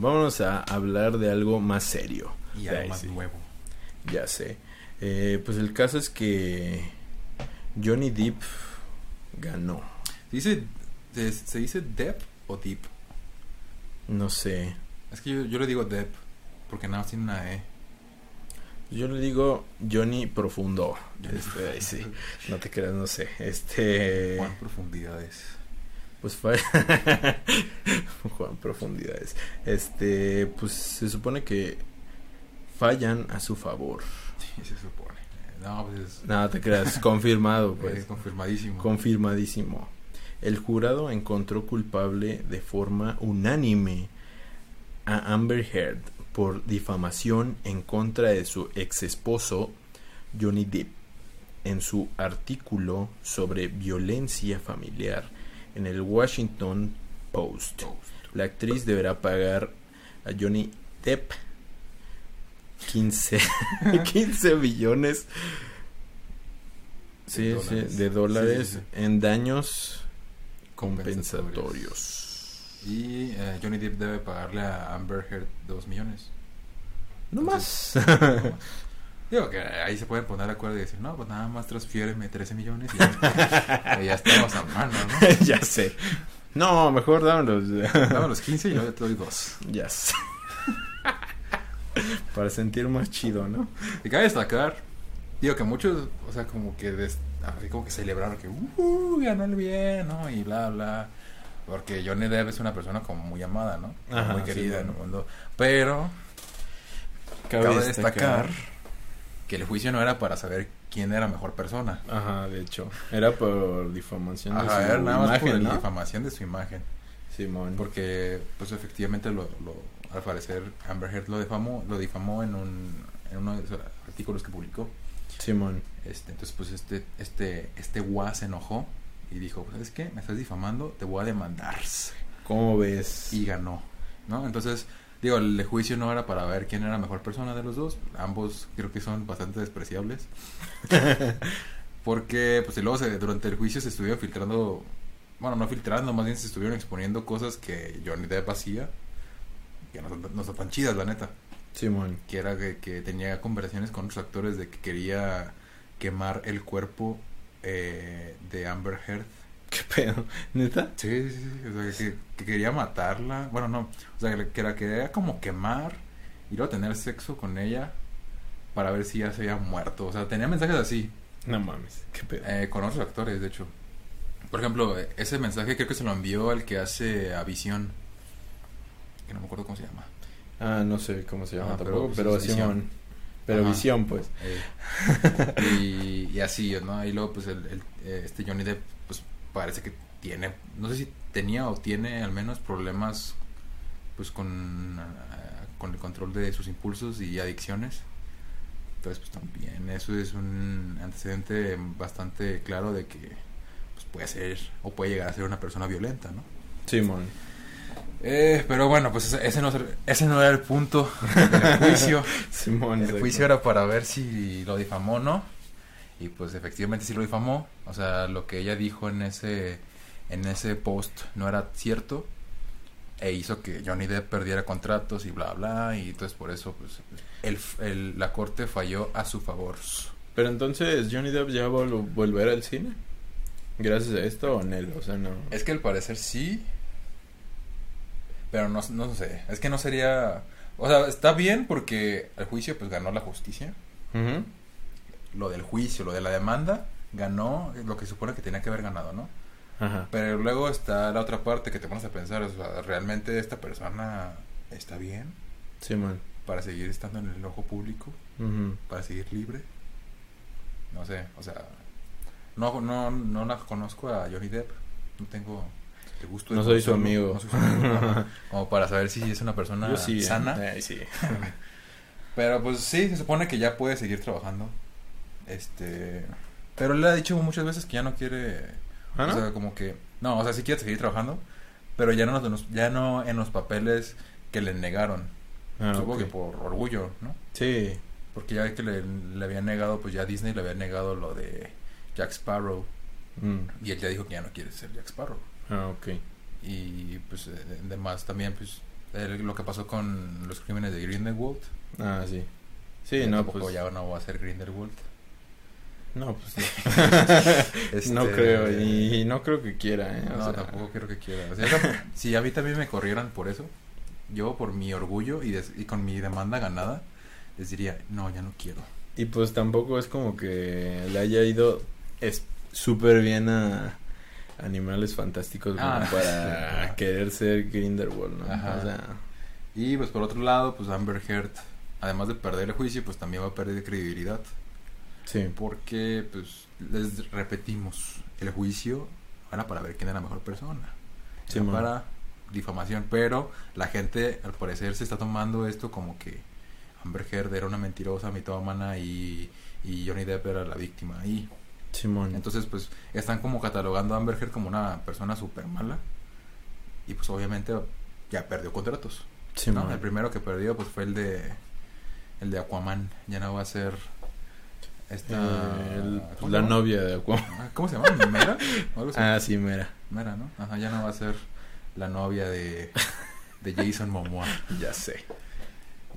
vámonos a hablar de algo más serio. Y algo más sí. nuevo. Ya sé. Eh, pues el caso es que Johnny Depp ganó. ¿Se dice, se, se dice Depp o Deep? No sé. Es que yo, yo le digo Depp, porque nada más tiene una E. Yo le digo Johnny Profundo. Johnny Este, sí. No te creas, no sé. Este. Juan Profundidades. Pues fue. Juan Profundidades. Este. Pues se supone que fallan a su favor. Sí, se supone. No, pues es, Nada, te creas. Confirmado, es pues. confirmadísimo. Confirmadísimo. El jurado encontró culpable de forma unánime a Amber Heard por difamación en contra de su ex esposo Johnny Depp en su artículo sobre violencia familiar en el Washington Post. La actriz deberá pagar a Johnny Depp 15, 15 billones sí, De sí, dólares. de dólares Sí, en daños Compensatorios. Y eh, Johnny Depp debe pagarle a Amber Heard 2 millones. No más. Entonces, Digo que ahí se pueden poner de acuerdo y decir, no, pues nada más transfiéreme 13 millones y ya, estamos a mano, ¿no? ya sé. No, mejor dámelos. Dame los 15 y yo te doy 2. ya sé. Para sentir más chido, ¿no? Y cabe destacar, digo que muchos, o sea, como que des- como que celebraron que uh, ganó el bien, ¿no? Y bla, bla. Porque Johnny Depp es una persona como muy amada, ¿no? Ajá, muy sí, querida en el mundo. Pero cabe, destacar que el juicio no era para saber quién era mejor persona. Ajá, de hecho. Era por difamación de Ajá, su era nada más por imagen, la ¿no? difamación de su imagen. Simón. Porque, pues efectivamente, lo, lo, al parecer, Amber Heard lo difamó, lo difamó en, un, en uno de esos artículos que publicó. Simón. Este, entonces, pues este, este, este guá se enojó y dijo, pues, ¿sabes qué? Me estás difamando, te voy a demandar. ¿Cómo ves? Y ganó, ¿no? Entonces, digo, el juicio no era para ver quién era la mejor persona de los dos. Ambos creo que son bastante despreciables. Porque, pues, y luego se- durante el juicio se estuvieron filtrando, bueno, no filtrando, más bien se estuvieron exponiendo cosas que Johnny Depp hacía, que no son, no son tan chidas, la neta. Simón. Que era que, que tenía conversaciones con otros actores de que quería quemar el cuerpo eh, de Amber Heard. ¿Qué pedo? ¿Neta? Sí, sí, sí, o sea, que, que quería matarla, bueno, no, o sea, que la quería como quemar y luego tener sexo con ella para ver si ya se había muerto, o sea, tenía mensajes así, No mames. ¿Qué pedo? eh, con otros actores, de hecho. Por ejemplo, eh, ese mensaje creo que se lo envió al que hace a Visión, que no me acuerdo cómo se llama. Ah, no sé cómo se llama Ah, pero, tampoco, pues, pero, es Simón. visión. Pero Ajá. visión, pues. Eh, y, y así, ¿no? Y luego, pues, el, el, este Johnny Depp, pues, parece que tiene, no sé si tenía o tiene al menos problemas, pues, con, ah, con el control de sus impulsos y adicciones. Entonces, pues, también eso es un antecedente bastante claro de que, pues, puede ser o puede llegar a ser una persona violenta, ¿no? Simón. Eh, pero bueno, pues ese, no, ese no era el punto del juicio. Simón. El juicio era para ver si lo difamó o no. Y pues efectivamente sí lo difamó. O sea, lo que ella dijo en ese, en ese post no era cierto. E hizo que Johnny Depp perdiera contratos y bla, bla. Y entonces por eso, pues, el, el- la corte falló a su favor. Pero entonces, ¿Johnny Depp ya va a volver al cine? ¿Gracias a esto o Nel? O sea, no. Es que al parecer sí. Pero no, no sé. Es que no sería... O sea, está bien porque el juicio pues ganó la justicia. Ujú. Lo del juicio, lo de la demanda, ganó lo que se supone que tenía que haber ganado, ¿no? Ajá. Pero luego está la otra parte que te pones a pensar, o sea, ¿realmente esta persona está bien Simón. para seguir estando en el ojo público? ¿Para seguir libre? No sé, o sea, no, no, no la conozco a Johnny Depp, no tengo el gusto de No soy su amigo. no soy su amigo, como para saber si es una persona sí. sana. Ay, sí. Pero pues sí, se supone que ya puede seguir trabajando. Este. Pero le ha dicho muchas veces que ya no quiere. ¿Ah, no? O sea, como que. No, o sea, sí quiere seguir trabajando. Pero ya no, ya no en los papeles que le negaron. Ah, Supongo que por orgullo, ¿no? Sí. Porque ya que le, le había negado, pues ya Disney le había negado lo de Jack Sparrow. Mm. Y él ya dijo que ya no quiere ser Jack Sparrow. Ah, ok. Y pues eh, además también, pues El- lo que pasó con los crímenes de Grindelwald. Ah, sí. Sí, no, pues. ya no va a ser Grindelwald. No, pues no. Este, No creo, y no creo que quiera, ¿eh? O No, sea, tampoco quiero que quiera. O sea, esa- si a mí también me corrieran por eso, yo por mi orgullo y, des- y con mi demanda ganada, les diría, no, ya no quiero. Y pues tampoco es como que le haya ido es súper bien a Animales Fantásticos como Ah, para sí. querer ser Grindelwald, ¿no? Ajá. O sea, Y pues por otro lado, pues Amber Heard, además de perder el juicio, pues también va a perder credibilidad. Sí. Porque, pues, les repetimos, el juicio era para ver quién era la mejor persona. Sí, Era para difamación. Pero la gente, al parecer, se está tomando esto como que Amber Heard era una mentirosa, mitómana y, y Johnny Depp era la víctima. Y Simón. entonces, pues, están como catalogando a Amber Heard como una persona súper mala. Y pues, obviamente, ya perdió contratos. ¿no? Simón. El primero que perdió, pues, fue el de el de Aquaman. Ya no va a ser esta... El- ¿cómo se la novia de Aquaman. Ah, ¿Cómo se llama? ¿Mera? O algo así. Ah, sí, mira. Mera, ¿no? Ajá, ya no va a ser la novia de, de Jason Momoa. Ya sé.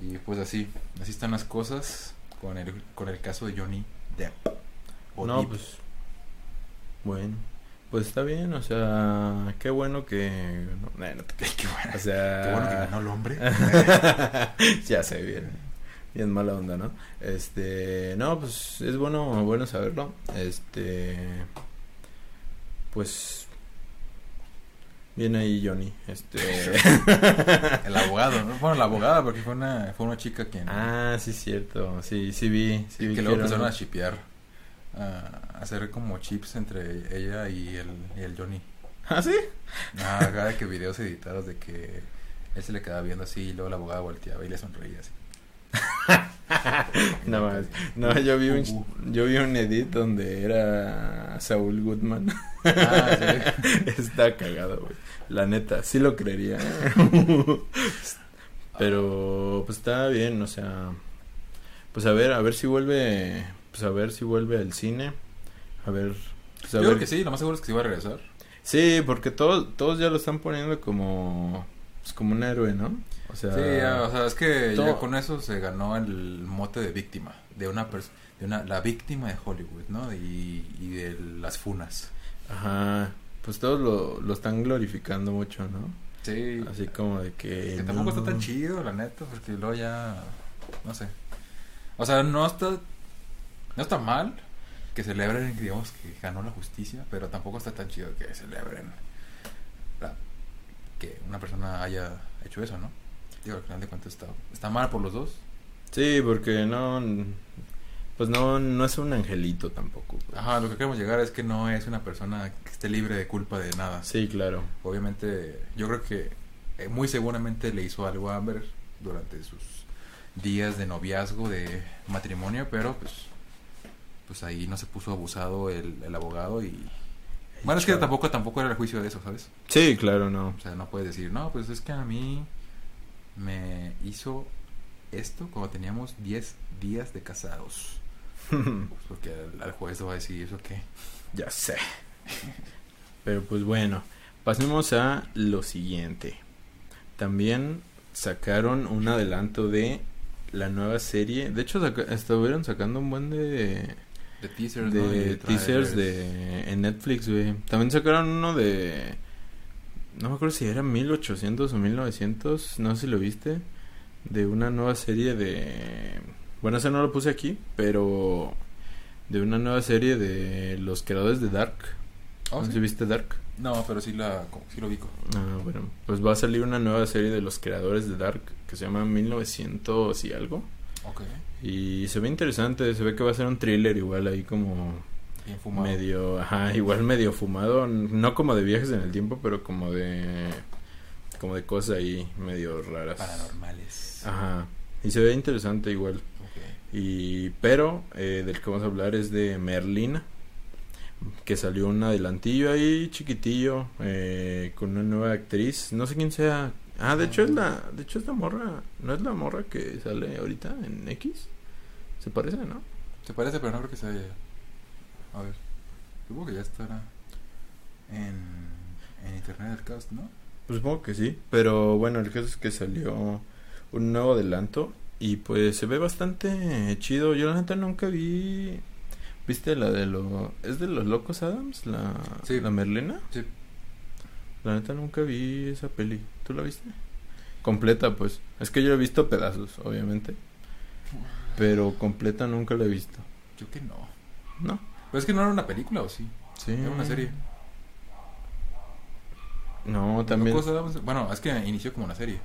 Y pues así, así están las cosas con el, con el caso de Johnny Depp. O no, pues. Bueno. Pues está bien, o sea, qué bueno que. No, no te- Qué bueno, O sea. qué bueno que ganó el hombre. ya sé, bien. Bien mala onda, ¿no? Este. No, pues es bueno, bueno saberlo. Este. Pues. Viene ahí Johnny. Este. El abogado, ¿no? Bueno, la abogada, porque fue una, fue una chica quien... ah, sí, cierto. Sí, sí vi. Sí vi que luego empezaron a shipear. A hacer como chips entre ella y el, y el Johnny. Ah, sí. Ah, cada que videos editados de que él se le quedaba viendo así y luego la abogada volteaba y le sonreía así. No más. No, yo vi un, yo vi un edit donde era Saúl Goodman. Ah, sí. Está cagado, güey. La neta, sí lo creería. Pero pues está bien, o sea, pues a ver, a ver si vuelve, pues a ver si vuelve al cine. A ver, pues a Yo ver. creo que sí, lo más seguro es que sí va a regresar. Sí, porque todos todos ya lo están poniendo como pues como un héroe, ¿no? O sea, Sí, ya, o sea, es que ya con eso se ganó el mote de víctima, de una persona, de una, la víctima de Hollywood, ¿no? Y, y de las funas. ajá, pues todos lo, lo están glorificando mucho, ¿no? Sí. Así como de que Que tampoco no. está tan chido, la neta, porque luego ya, no sé. O sea, no está, no está mal que celebren, digamos, que ganó la justicia, pero tampoco está tan chido que celebren que una persona haya hecho eso, ¿no? Digo, al final de cuentas está, está mal por los dos. Sí, porque no pues no no es un angelito tampoco. pues. Ajá, lo que queremos llegar es que no es una persona que esté libre de culpa de nada. Sí, claro. Obviamente, yo creo que eh, muy seguramente le hizo algo a Amber durante sus días de noviazgo, de matrimonio, pero pues pues ahí no se puso abusado el, el abogado y... Bueno, es que tampoco tampoco era el juicio de eso, ¿sabes? Sí, claro, no. O sea, no puedes decir, no, pues es que a mí me hizo esto cuando teníamos 10 días de casados. Pues porque al, juez va a decir, ¿eso qué? ya sé. Pero pues bueno, pasemos a lo siguiente. También sacaron un adelanto de la nueva serie. De hecho, saca- estuvieron sacando un buen de De teasers, de, ¿no? Y de teasers trailers. de en Netflix, güey. También sacaron uno de no me acuerdo si era 1800 o 1900, no sé si lo viste, de una nueva serie de bueno, ese no lo puse aquí, pero de una nueva serie de los creadores de Dark. Oh, no ¿sí? viste Dark. No, pero sí, la, sí lo ubico. Ah, bueno, pues va a salir una nueva serie de los creadores de Dark que se llama 1900 y algo. Y se ve interesante, se ve que va a ser un thriller igual ahí como Bien fumado. medio, ajá, igual medio fumado, no como de viajes en el tiempo, pero como de como de cosas ahí medio raras. Paranormales. Ajá. Y se ve interesante igual. Y pero eh, del que vamos a hablar es de Merlina, que salió un adelantillo ahí chiquitillo eh, con una nueva actriz, no sé quién sea. Ah, de hecho es la de hecho es la morra, no es la morra que sale ahorita en X. Se parece, ¿no? Se parece, pero no creo que sea ella. A ver. Supongo que ya estará en, en internet el cast, ¿no? Pues supongo que sí, pero bueno, el caso es que salió un nuevo adelanto y pues se ve bastante chido. Yo la neta nunca vi... ¿Viste la de los... ¿Es de los Locos Adams? La, Sí. la Merlina. Sí. La neta nunca vi esa peli. ¿Tú la viste? Completa, pues. Es que yo he visto pedazos, obviamente. Pero completa nunca la he visto. Yo que no. ¿No? Pero es que no era una película, ¿o sí? Sí. Era una serie. No, también. Bueno, es que inició como una serie.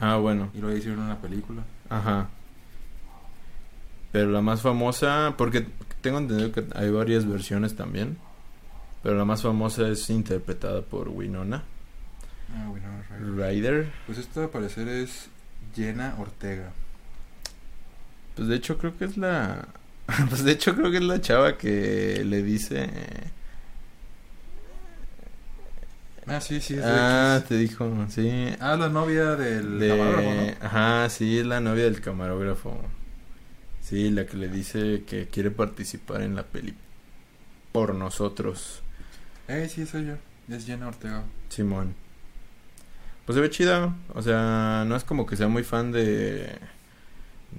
Ah, bueno. Y luego hicieron una película. Ajá. Pero la más famosa, porque tengo entendido que hay varias versiones también. Pero la más famosa es interpretada por Winona Ah, right. Ryder. Pues esta al parecer es Jenna Ortega. Pues de hecho creo que es la... Pues de hecho creo que es la chava que le dice... Ah, sí, sí, es Ah, X. te dijo, sí. Ah, la novia del De... camarógrafo, ¿no? Ajá, sí, es la novia del camarógrafo. Sí, la que le dice que quiere participar en la peli por nosotros. Eh, sí, soy yo. Es Jenna Ortega. Simón. Pues se ve chida. O sea, no es como que sea muy fan de.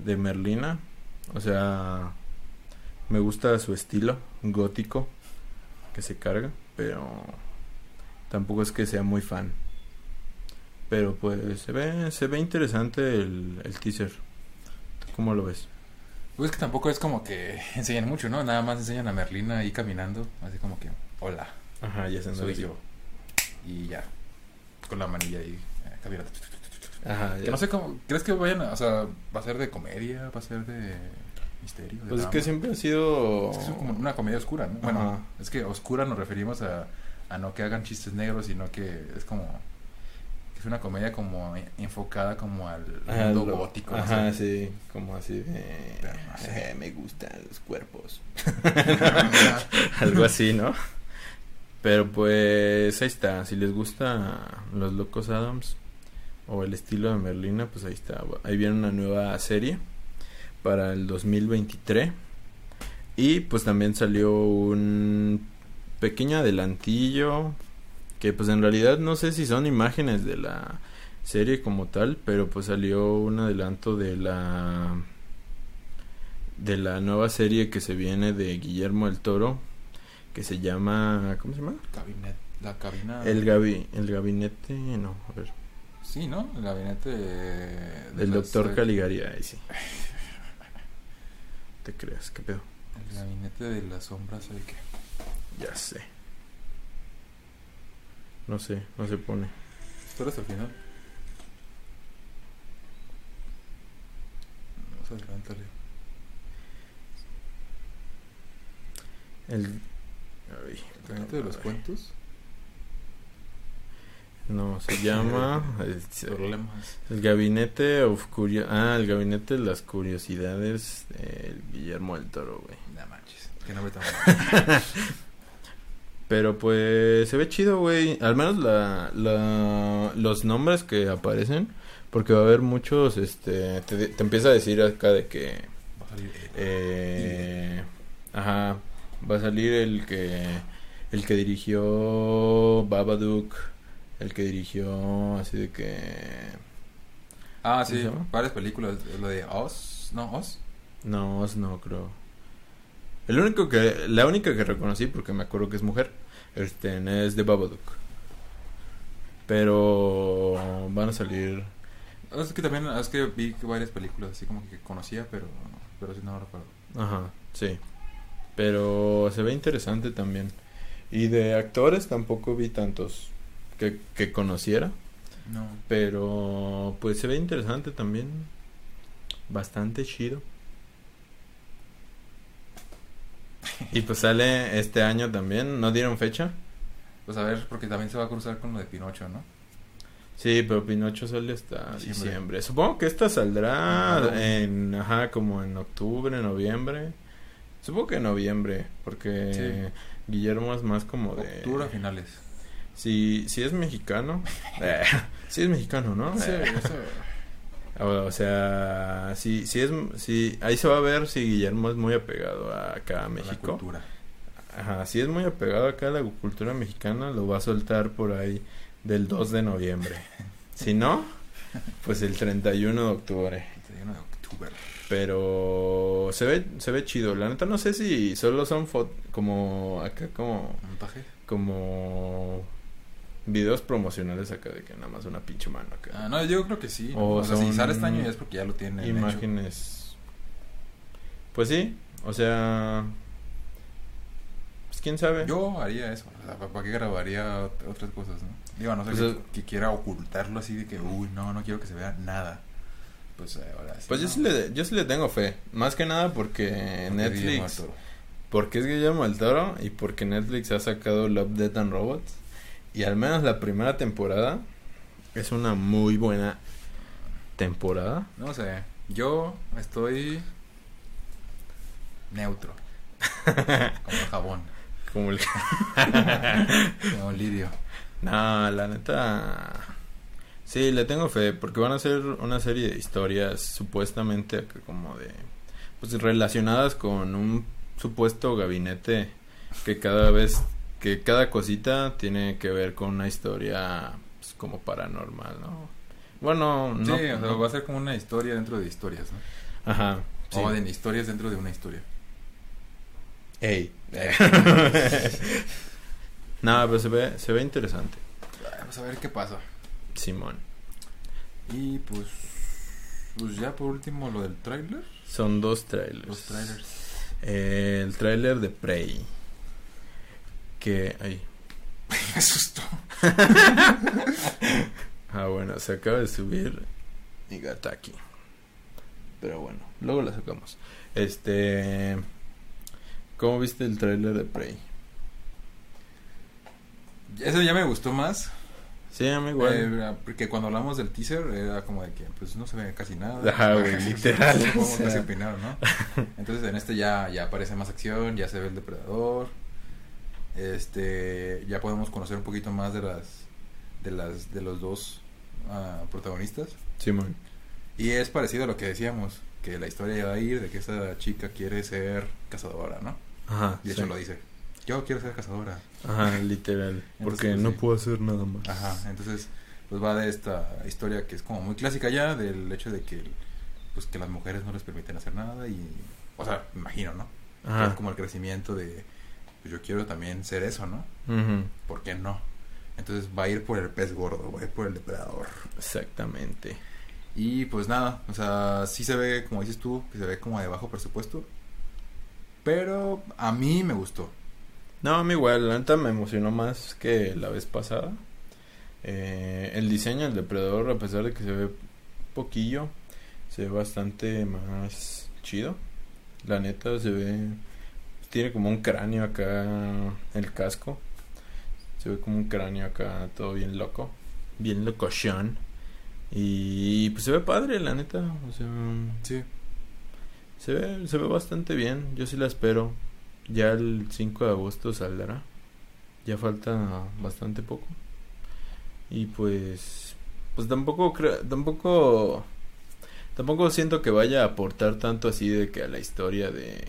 de Merlina. O sea, me gusta su estilo gótico que se carga, pero tampoco es que sea muy fan. Pero pues se ve, se ve interesante el, el teaser. ¿Tú ¿Cómo lo ves? Pues que tampoco es como que enseñan mucho, ¿no? Nada más enseñan a Merlina ahí caminando. Así como que, hola, Ajá, ya se soy yo. Y ya. Con la manilla ahí eh, caminando. Ajá, Que ya. no sé cómo. ¿Crees que vayan a.? O sea, ¿va a ser de comedia? ¿Va a ser de misterio? de Pues es que siempre ha sido. Es que es como una comedia oscura, ¿no? Bueno, Ajá. es que oscura nos referimos a, a no que hagan chistes negros, sino que es como. es una comedia como enfocada como al Ajá, mundo lo- gótico. no Ajá, sé. sí, como así de... No sé. "Eh, me gustan los cuerpos. Algo así, ¿no? Pero pues ahí está, si les gusta Los Locos Adams o el estilo de Merlina, pues ahí está. Ahí viene una nueva serie para el 2023. Y pues también salió un pequeño adelantillo que pues en realidad no sé si son imágenes de la serie como tal, pero pues salió un adelanto de la de la nueva serie que se viene de Guillermo del Toro que se llama ¿cómo se llama? Cabinet, la cabina. El gabi, el gabinete, no, a ver, Sí, ¿no? El gabinete de- de del las- doctor Caligari, ahí sí. ¿Te creas? ¿Qué pedo? El gabinete de las sombras, ¿sabe qué? Ya sé. No sé, no se pone. Espera hasta el final. Vamos a adelantarle. El ay, ¿El gabinete de los cuentos? No, se llama el, Problemas. el gabinete of Curio- ah, el gabinete de las curiosidades de Guillermo del Toro, güey. No manches. Que no me tan Pero pues se ve chido, güey. Al menos la, la, los nombres que aparecen. Porque va a haber muchos, este... Te, te empieza a decir acá de que... A. Eh, ajá. Va a salir el que... El que dirigió Babadook. El que dirigió así de que... Ah, ¿Cómo sí. Varias películas. Lo de Oz. No, Oz. No, Oz no creo. El único que... La única que reconocí porque me acuerdo que es mujer. Este, es de Babadook. Pero van a salir... Es que también, es que vi varias películas así como que conocía, pero, pero sí no lo recuerdo. Ajá, sí. Pero se ve interesante también. Y de actores tampoco vi tantos que, que conociera. No. Pero pues se ve interesante también. Bastante chido. Y pues sale este año también. ¿No dieron fecha? Pues a ver, porque también se va a cruzar con lo de Pinocho, ¿no? Sí, pero Pinocho sale hasta Diciembre. diciembre. Supongo que esta saldrá Ah, en, ajá, como en octubre, noviembre. Supongo que en noviembre, porque Guillermo es más como de... Octubre a finales. Si, si es mexicano, eh, si es mexicano, ¿no? Sí, Eh, eso. o, sea, si, si es, si, ahí se va a ver si Guillermo es muy apegado a acá a La México. cultura. Ajá, si es muy apegado acá a la cultura mexicana, lo va a soltar por ahí del 2 de noviembre. Si no, pues el 31 de octubre. 31 de octubre. Pero se ve se ve chido. La neta no sé si solo son como acá como ¿Montaje? como videos promocionales acá de que nada más una pinche mano acá. Ah, no, yo creo que sí. O O, sea, si sale este año ya es porque ya lo tienen. hecho. Imágenes. Pues sí, o sea, pues quién sabe. Yo haría eso. O sea, ¿para qué grabaría ot- otras cosas, no? Digo, no sé Pues, que, que quiera ocultarlo así de que, uy, no, no quiero que se vea nada. Pues eh, ahora sí. Pues yo no. sí le yo sí le tengo fe, más que nada porque del Netflix. Porque es Guillermo del Toro y porque Netflix ha sacado Love, Death and Robots. Y al menos la primera temporada es una muy buena temporada. No sé, yo estoy neutro. Como el jabón. Como el... Como lirio. no, la neta... Sí, le tengo fe porque van a hacer una serie de historias supuestamente como de... Pues relacionadas con un supuesto gabinete que cada vez... Que cada cosita tiene que ver con una historia pues, como paranormal, ¿no? Bueno, no... sí, o sea, no- va a ser como una historia dentro de historias, ¿no? Ajá. sí. O de historias dentro de una historia. Ey. no, pero se ve, se ve interesante. Vamos a ver qué pasa. Simón. Y pues, pues ya por último lo del tráiler. Son dos trailers. Los trailers. Eh, el trailer de Prey. Que. Ay. Me asustó. Ah, bueno, se acaba de subir Nigataki. Pero bueno, luego la sacamos. Este. ¿Cómo viste el trailer de Prey? Eso ya me gustó más. Sí, a mí igual. Eh, porque cuando hablamos del teaser era como de que pues no se ve casi nada. Ajá, güey, literal, No podemos o sea. casi opinar, ¿no? Entonces en este ya, ya aparece más acción, ya se ve el depredador. Este, ya podemos conocer un poquito más de las de las de los dos ah, protagonistas. Simón. Y es parecido a lo que decíamos, que la historia ya va a ir de que esa chica quiere ser cazadora, ¿no? Ajá. De hecho sí. lo dice. Yo quiero ser cazadora. Ajá, literal. Porque pues, no sí. puedo hacer nada más. Ajá, entonces pues va de esta historia que es como muy clásica ya del hecho de que pues que las mujeres no les permiten hacer nada y o sea, me imagino, ¿no? Ajá. es como el crecimiento de pues yo quiero también ser eso, ¿no? Ujú, ¿Por qué no? Entonces va a ir por el pez gordo, va a ir por el depredador. Exactamente. Y pues nada, o sea, sí se ve, como dices tú, que se ve como de bajo presupuesto. Pero a mí me gustó. No, a mí igual, la neta me emocionó más que la vez pasada. Eh, el diseño del depredador, a pesar de que se ve poquillo, se ve bastante más chido. La neta se ve, tiene como un cráneo acá, el casco. Se ve como un cráneo acá, todo bien loco, bien locochón. Y pues se ve padre, la neta. O sea, Sí. se ve, se ve bastante bien. Yo sí la espero. Ya el 5 de agosto saldrá. Ya falta bastante poco. Y pues pues tampoco creo, tampoco tampoco siento que vaya a aportar tanto así de que a la historia de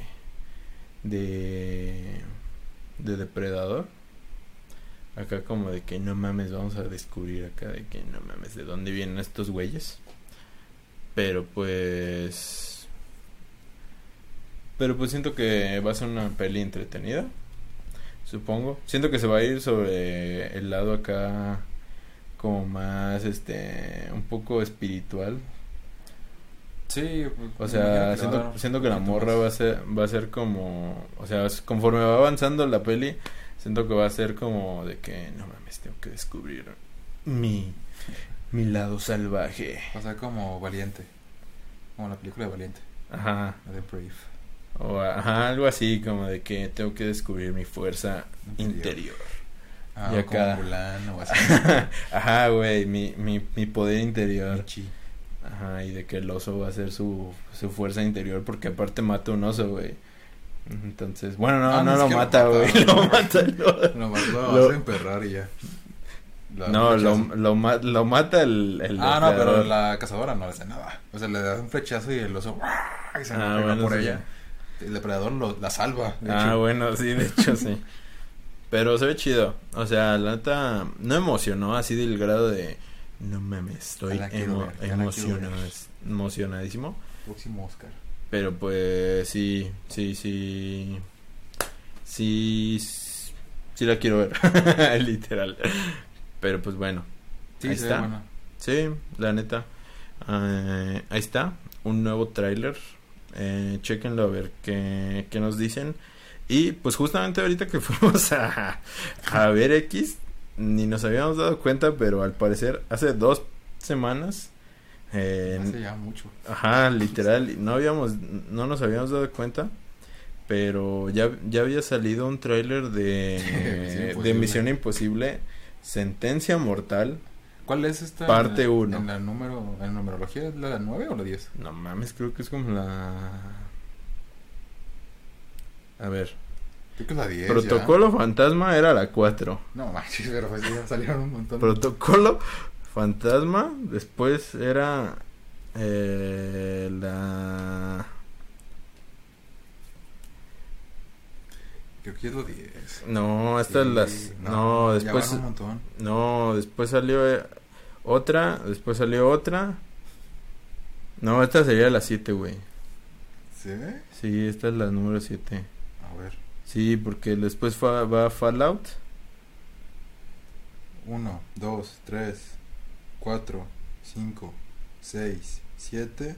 de de depredador. Acá como de que no mames, vamos a descubrir acá de que no mames, de dónde vienen estos güeyes. Pero pues pero pues siento que va a ser una peli entretenida. Supongo. Siento que se va a ir sobre el lado acá como más este un poco espiritual. Sí, pues, O sea, siento, siento que la morra va a ser va a ser como, o sea, conforme va avanzando la peli, siento que va a ser como de que no mames, tengo que descubrir mi mi lado salvaje. Va a ser como Valiente. Como la película de Valiente. Ajá. de Brave. O ajá, algo así como de que tengo que descubrir mi fuerza interior. Ah, Y o acá- como Mulan o así. Ajá, güey, mi, mi, mi poder interior. Michi. Ajá, y de que el oso va a ser su, su fuerza interior porque aparte mata un oso, güey. Entonces, bueno, no, Ah, no, lo mata, güey, lo mata. lo- Lo más lo, hace emperrar y ya. La no, lo, lo, ma- lo mata el, el Ah, no, pero la cazadora no le hace nada. O sea, le da un flechazo y el oso se Ah, pega bueno, por sí. ella. El depredador lo, la salva. de Ah, hecho. bueno, sí, de hecho sí. Pero se ve chido. O sea, la neta no emocionó así del grado de no mames, estoy emo- ver, emocionado, emocionadísimo. Próximo Oscar. Pero pues sí, sí, sí. Sí, sí la quiero ver, literal. Pero pues bueno, Sí, Ahí está. sí, la neta. Eh, ahí está, un nuevo tráiler. Eh, chequenlo a ver qué, qué nos dicen. Y pues justamente ahorita que fuimos a, a ver X, ni nos habíamos dado cuenta, pero al parecer hace dos semanas... eh, Hace ya mucho. Ajá, literal, no habíamos, no nos habíamos dado cuenta, pero ya, ya había salido un tráiler de, de Misión Imposible, Sentencia Mortal. ¿Cuál es esta? Parte en la- uno. En la número, en numerología, ¿es la 9 o la 10? No mames, creo que es como la... A ver, Creo que es la 10. Protocolo Fantasma era la 4. ya. No manches, pero pues ya salieron un montón. Protocolo Fantasma, después era eh, la... Creo que es la 10. No, estas Sí, las... No, ya después... van un montón. No, después salió eh, otra, después salió otra. No, esta sería la 7, güey. ¿Sí? Sí, esta es la número 7. A ver. Sí, porque después fa- va Fallout. 1, 2, 3, 4, 5, 6, 7.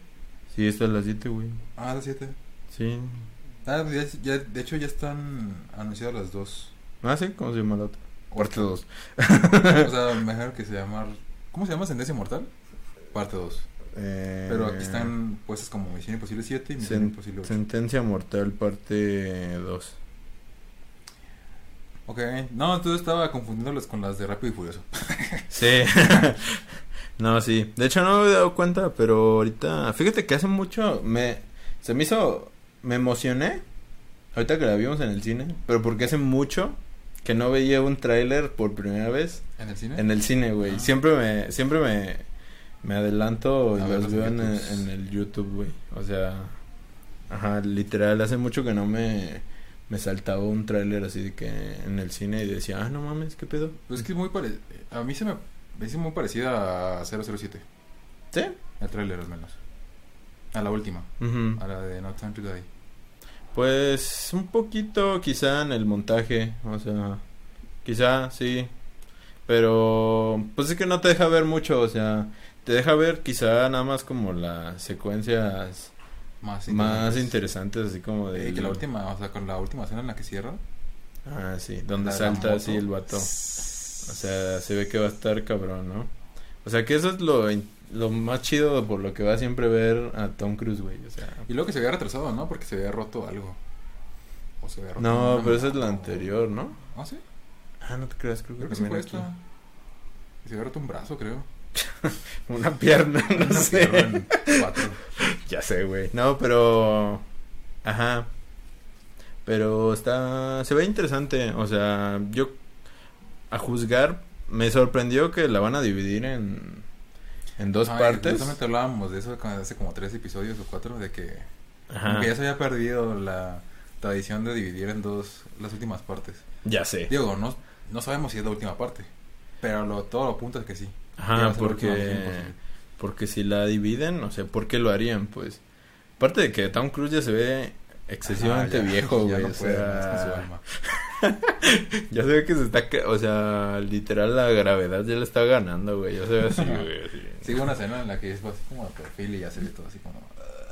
Sí, esta es la 7, güey. Ah, la 7. Sí. Ah, ya, ya- de hecho ya están anunciadas las dos. Ah, sí, ¿cómo se llama la otra? Parte 2. O sea, mejor que se llama... ¿Cómo se llama? ¿Sentencia Mortal? Parte 2. Eh, Pero aquí están puestas como Misión Imposible 7 y Misión Sen- Imposible 8. Sentencia Mortal, parte 2. Ok, no, entonces estaba confundiéndolas con las de Rápido y Furioso. Sí. no, sí. De hecho, no me había dado cuenta, pero ahorita. Fíjate que hace mucho. Me. Se me hizo. Me emocioné. Ahorita que la vimos en el cine. Pero porque hace mucho que no veía un tráiler por primera vez ¿En el cine? en el cine, güey. Ah. Siempre me. Siempre me. Me adelanto y los veo en en el YouTube, güey. O sea. Ajá, literal. Hace mucho que no me. Me saltaba un tráiler así de que en el cine y decía, ah, no mames, ¿qué pedo? Pues es que es muy parecido. A mí se me, me hizo muy parecida a 007. ¿Sí? El tráiler al menos. A la última. A la de No Time to Die. Pues un poquito quizá en el montaje, o sea, quizá sí, pero pues es que no te deja ver mucho, o sea, te deja ver quizá nada más como las secuencias Más más interesantes. así como de... Eh, que la última, o sea, con la última escena en la que cierra. Ah, sí, donde de salta así el vato, o sea, se ve que va a estar cabrón, ¿no? O sea, que eso es lo, in- lo más chido por lo que va siempre ver a Tom Cruise, güey, o sea... Y luego que se había retrasado, ¿no? Porque se había roto algo. O se había roto No, pero esa es la anterior, ¿no? Ah, sí. Ah, no te creas, creo que, Creo que sí también fue aquí. esta. Se había roto un brazo, creo. Una pierna, no Una sé. pierna en cuatro. Ya sé, güey. No, pero. Ajá. Pero está. Se ve interesante. O sea, yo. A juzgar. Me sorprendió que la van a dividir en. En dos partes. Justamente hablábamos de eso hace como tres episodios o cuatro, de que, que ya se había perdido la tradición de dividir en dos las últimas partes. Ya sé. Digo, no, no sabemos si es la última parte, pero lo, todo apunta a que sí. Ajá, porque. Porque si la dividen, no sé, ¿por qué lo harían? Pues. Aparte de que Tom Cruise ya se ve excesivamente Ajá, ya- viejo, ya no o puede sea, con su alma. Ya se ve que se está, o sea, literal la gravedad ya le está ganando, güey. Ya se ve así, güey. así. Sí, una escena en la que es así como de perfil y ya se ve todo así como...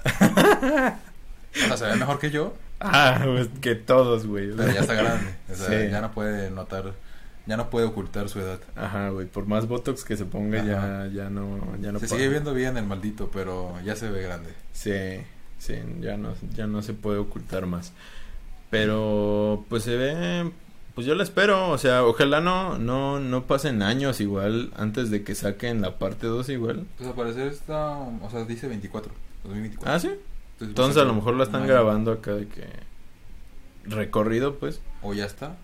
o sea, se ve mejor que yo, Ah, pues que todos, güey. pero ya está grande. O sea, Sí. ya no puede notar, ya no puede ocultar su edad. Ajá, güey. Por más botox que se ponga, ya, Ajá. ya no, ya no se sigue viendo bien el maldito, pero ya se ve grande. Sí, sí, ya no, ya no se puede ocultar más. Pero, pues se ve, pues yo la espero, o sea, ojalá no, no, no pasen años igual antes de que saquen la parte 2 igual. Pues al parecer está, o sea, dice 24, 2024. Ah, sí. Entonces, a lo mejor la están grabando acá de que recorrido, pues. O ya está.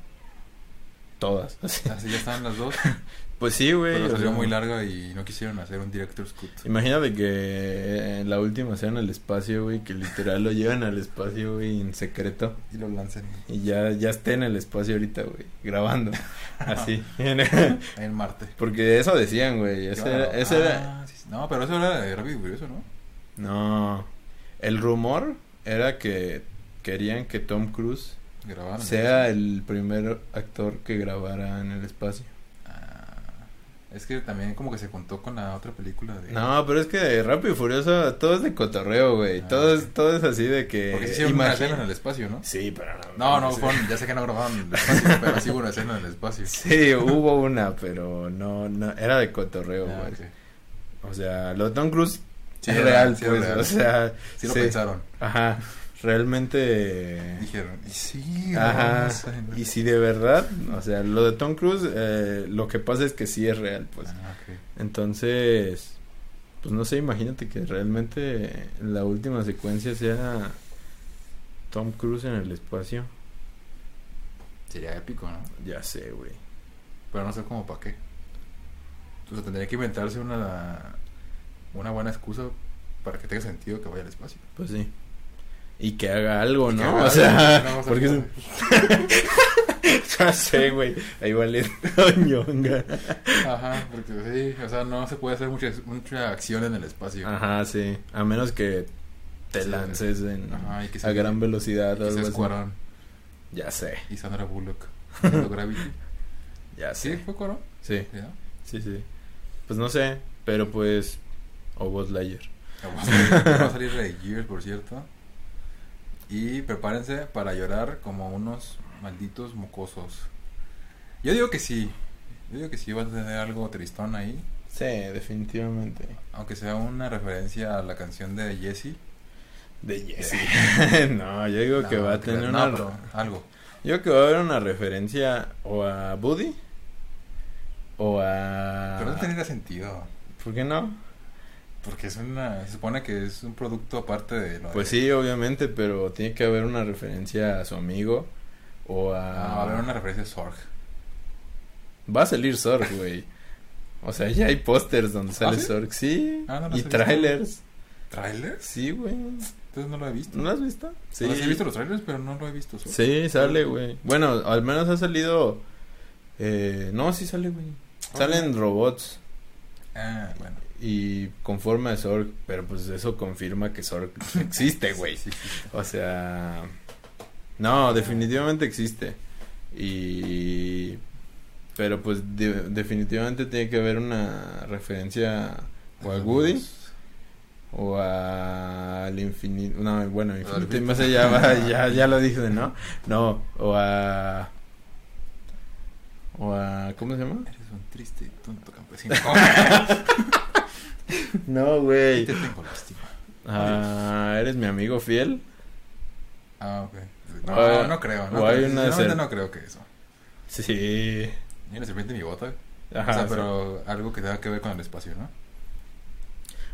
todas. Así. Así ya están las dos. Pues sí, güey. Pero salió sea, muy larga y no quisieron hacer un director's cut. Imagínate que en la última sea en el espacio, güey, que literal lo llevan al espacio, güey, en secreto. Y lo lancen Y ya, ya esté en el espacio ahorita, güey, grabando. Así. en Marte. Porque eso decían, güey. Ese, Qué era, bárbaro. ese era- Ah, sí, sí. No, pero eso era de Rápido y Furioso, ¿no? No. El rumor era que querían que Tom Cruise Grabaron. sea el primer actor que grabara en el espacio. Es que también como que se contó con la otra película de... No, pero es que Rápido y Furioso todo es de cotorreo, güey. Ah, todo, es, todo es así de que... Porque sí hicieron una escena en el espacio, ¿no? Sí, pero No, no, fueron- ya sé que no grabaron en el espacio, pero sí hubo una escena en el espacio. Sí, hubo una, pero no, no, era de cotorreo, Ah, güey. O sea, lo de Tom Cruise Sí, es real, sí pues, real. o sea... Sí lo pensaron. Ajá, realmente... Dijeron, y sí, Ajá, y si de verdad, o sea, lo de Tom Cruise, eh, lo que pasa es que sí es real, pues. Ah. Entonces, pues no sé, imagínate que realmente la última secuencia sea Tom Cruise en el espacio. Sería épico, ¿no? Ya sé, güey. Pero no sé cómo para qué. O sea, tendría que inventarse una, una buena excusa para que tenga sentido que vaya al espacio. Pues sí. Y que haga algo, Y ¿no? haga O algo, sea, no, o sea, porque ya sé, güey. Ahí vale ñonga. Ajá, porque sí, o sea, no se puede hacer mucha, mucha acción en el espacio. Ajá, sí. A menos que te Sí. lances en, Ajá, y que a gran velocidad o Quizás algo así. Cuarón Ya sé, y Sandra Bullock. Gravity. ya ¿Sí? sé. ¿Fue Cuarón? Sí, ¿Ya? sí, sí. Pues no sé, pero pues... O Buzz Lightyear. Va a salir- Gears, por cierto. Y prepárense para llorar como unos malditos mocosos. Yo digo que sí. Yo digo que sí va a tener algo tristón ahí. Sí, definitivamente. Aunque sea una referencia a la canción de Jesse. De Jesse. no, yo digo que va a tener una... algo. Yo creo que va a haber una referencia o a Buddy o a... Pero no tendría sentido. ¿Por qué no? Porque es una. Se supone que es un producto aparte de lo Pues de- sí, obviamente, pero tiene que haber una referencia a su amigo o a... Ah, va a haber una referencia a Sorg. Va a salir Zorg, güey. O sea, ya hay pósters donde sale ¿Ah, sí? Zorg, sí. Ah, no los y trailers. ¿Trailers? Sí, güey. Entonces no lo he visto. ¿No lo has visto? Sí. he visto los trailers, pero no lo he visto. Sorg. Sí, sale, güey. Bueno, al menos ha salido... Eh, no, sí sale, güey. Salen robots Ah, bueno. Y con forma de Zorg, pero pues eso confirma que Zorg existe, güey. Sí, sí, sí. O sea, no, definitivamente existe. Y pero pues de- definitivamente tiene que haber una referencia o a Woody o a al infinito, no, bueno, infinito y más allá va, ya ya lo dije, ¿no? No, o a o a ¿cómo se llama? Eres un triste y tonto campesino. No, Y güey. te tengo lástima. Ah, eres mi amigo fiel. Ah, ok. No, O- no creo. No, creo. una ser- no creo que eso. Sí. Ni una serpiente en mi bota. Ajá, o sea, sí. pero algo que tenga que ver con el espacio, ¿no?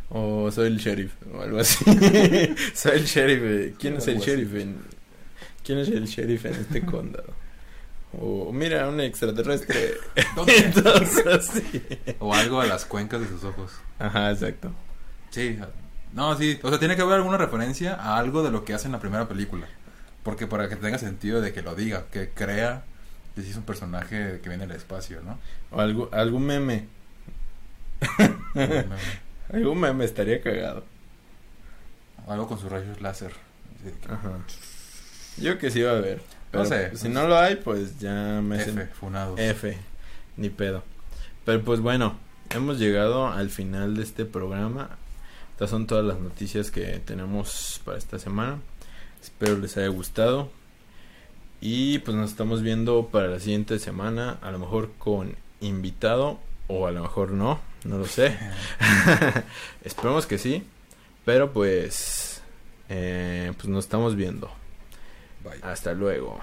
O soy el sheriff o algo así. soy el sheriff. eh. ¿Quién es el sheriff en ¿Quién es el sheriff en este condado? O mira, un extraterrestre. ¿Dónde? Entonces, sí. O algo a las cuencas de sus ojos. Ajá, exacto. Sí. No, sí. O sea, tiene que haber alguna referencia a algo de lo que hace en la primera película. Porque para que tenga sentido de que lo diga, que crea que sí es un personaje que viene del espacio, ¿no? O algo, algún meme. Algún meme estaría cagado. O algo con sus rayos láser. Ajá. Yo que sí va a haber. Pero No sé. Si no lo hay, pues ya me hacen- F, funados. F, ni pedo. Pero pues bueno, hemos llegado al final de este programa. Estas son todas las noticias que tenemos para esta semana. Espero les haya gustado. Y pues nos estamos viendo para la siguiente semana. A lo mejor con invitado o a lo mejor no. No lo sé. Esperemos que sí. Pero pues... eh, pues nos estamos viendo. Hasta luego.